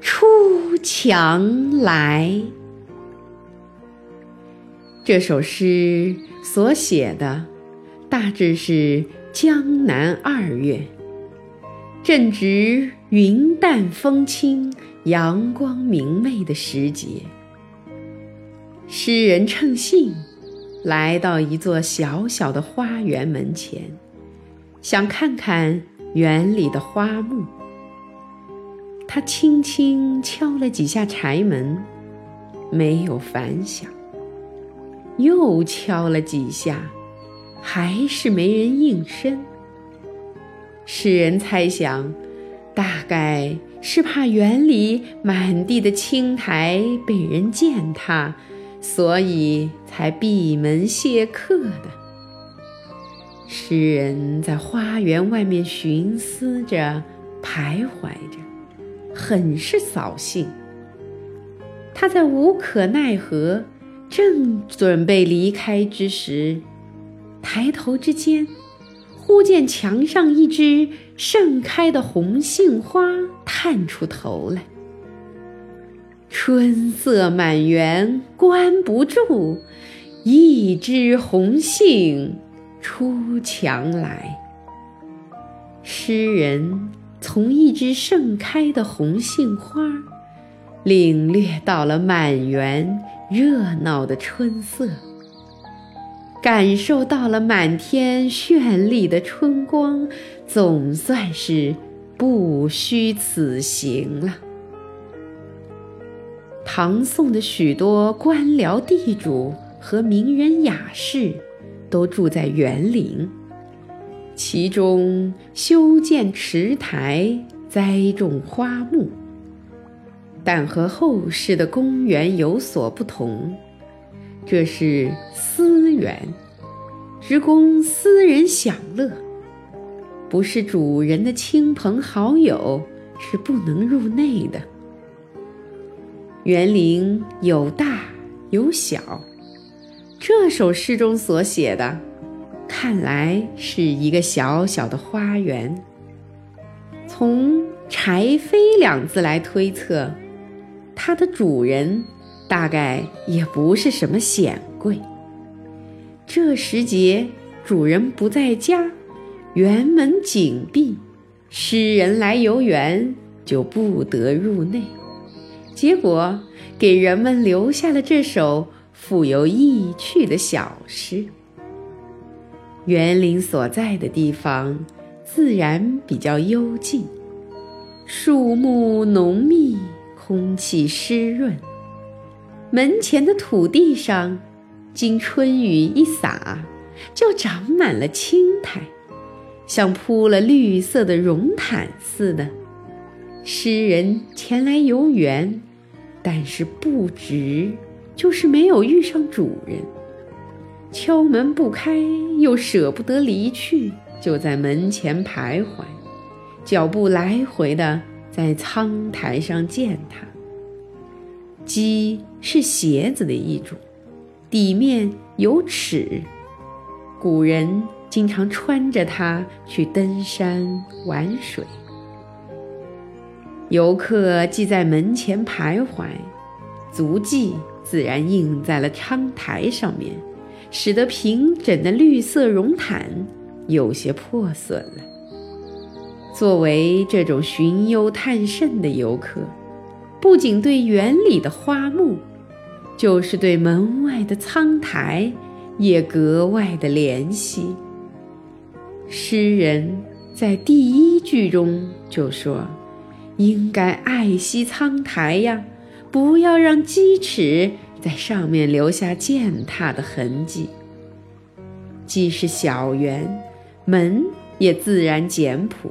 出墙来。这首诗所写的大致是江南二月，正值云淡风轻、阳光明媚的时节。诗人乘兴来到一座小小的花园门前，想看看园里的花木。他轻轻敲了几下柴门，没有反响。又敲了几下，还是没人应声。诗人猜想，大概是怕园里满地的青苔被人践踏，所以才闭门谢客的。诗人在花园外面寻思着，徘徊着，很是扫兴。他在无可奈何。正准备离开之时，抬头之间，忽见墙上一只盛开的红杏花探出头来。春色满园关不住，一枝红杏出墙来。诗人从一枝盛开的红杏花，领略到了满园。热闹的春色，感受到了满天绚丽的春光，总算是不虚此行了。唐宋的许多官僚地主和名人雅士，都住在园林，其中修建池台，栽种花木。但和后世的公园有所不同，这是私园，只供私人享乐，不是主人的亲朋好友是不能入内的。园林有大有小，这首诗中所写的，看来是一个小小的花园。从“柴扉”两字来推测。它的主人大概也不是什么显贵。这时节，主人不在家，园门紧闭，诗人来游园就不得入内。结果给人们留下了这首富有意趣的小诗。园林所在的地方，自然比较幽静，树木浓密。空气湿润，门前的土地上，经春雨一洒，就长满了青苔，像铺了绿色的绒毯似的。诗人前来游园，但是不值，就是没有遇上主人。敲门不开，又舍不得离去，就在门前徘徊，脚步来回的。在苍苔上践踏。屐是鞋子的一种，底面有齿，古人经常穿着它去登山玩水。游客既在门前徘徊，足迹自然印在了窗台上面，使得平整的绿色绒毯有些破损了。作为这种寻幽探胜的游客，不仅对园里的花木，就是对门外的苍苔，也格外的怜惜。诗人在第一句中就说：“应该爱惜苍苔呀，不要让鸡齿在上面留下践踏的痕迹。”既是小园，门也自然简朴。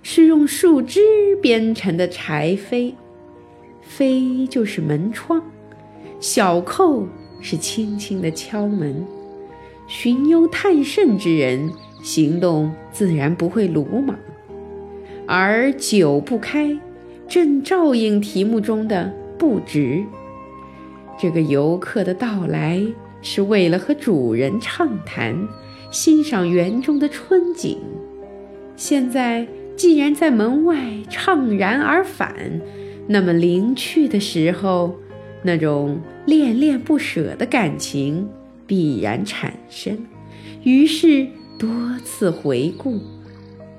是用树枝编成的柴扉，扉就是门窗，小扣是轻轻的敲门，寻幽探胜之人行动自然不会鲁莽，而久不开正照应题目中的不直。这个游客的到来是为了和主人畅谈，欣赏园中的春景。现在既然在门外怅然而返，那么临去的时候，那种恋恋不舍的感情必然产生。于是多次回顾，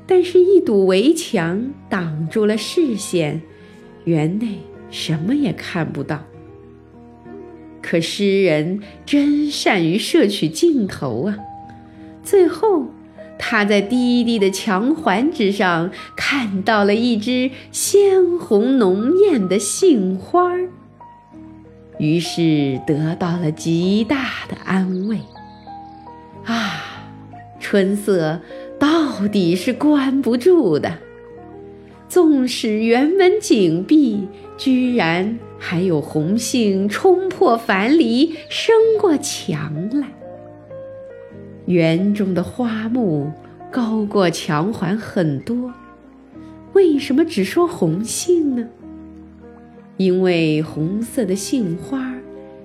但是一堵围墙挡住了视线，园内什么也看不到。可诗人真善于摄取镜头啊！最后，他在低低的墙环之上看到了一只鲜红浓艳的杏花儿，于是得到了极大的安慰。啊，春色到底是关不住的，纵使园门紧闭，居然。还有红杏冲破樊篱，升过墙来。园中的花木高过墙环很多，为什么只说红杏呢？因为红色的杏花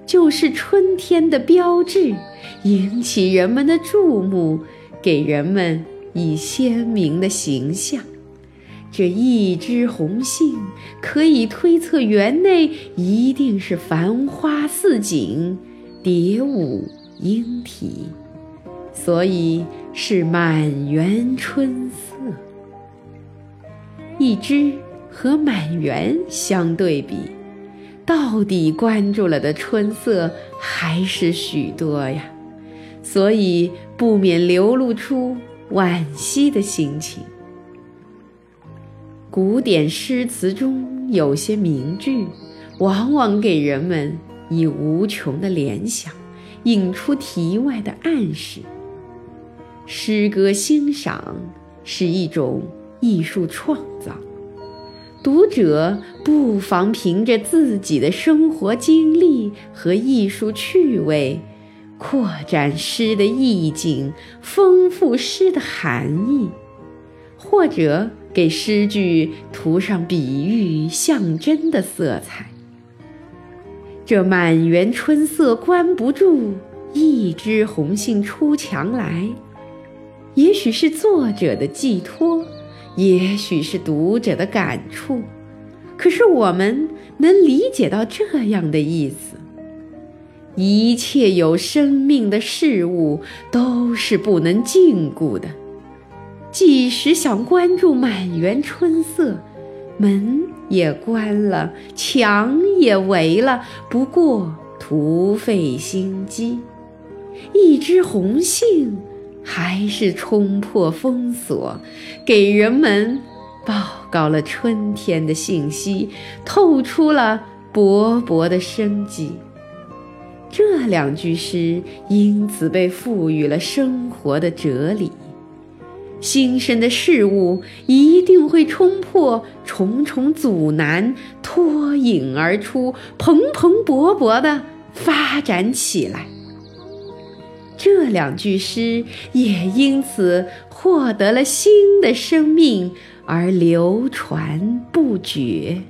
就是春天的标志，引起人们的注目，给人们以鲜明的形象。这一枝红杏，可以推测园内一定是繁花似锦，蝶舞莺啼，所以是满园春色。一枝和满园相对比，到底关注了的春色还是许多呀，所以不免流露出惋惜的心情。古典诗词中有些名句，往往给人们以无穷的联想，引出题外的暗示。诗歌欣赏是一种艺术创造，读者不妨凭着自己的生活经历和艺术趣味，扩展诗的意境，丰富诗的含义，或者。给诗句涂上比喻、象征的色彩。这满园春色关不住，一枝红杏出墙来。也许是作者的寄托，也许是读者的感触。可是我们能理解到这样的意思：一切有生命的事物都是不能禁锢的。即使想关注满园春色，门也关了，墙也围了，不过徒费心机。一枝红杏，还是冲破封锁，给人们报告了春天的信息，透出了勃勃的生机。这两句诗因此被赋予了生活的哲理。新生的事物一定会冲破重重阻难，脱颖而出，蓬蓬勃勃地发展起来。这两句诗也因此获得了新的生命，而流传不绝。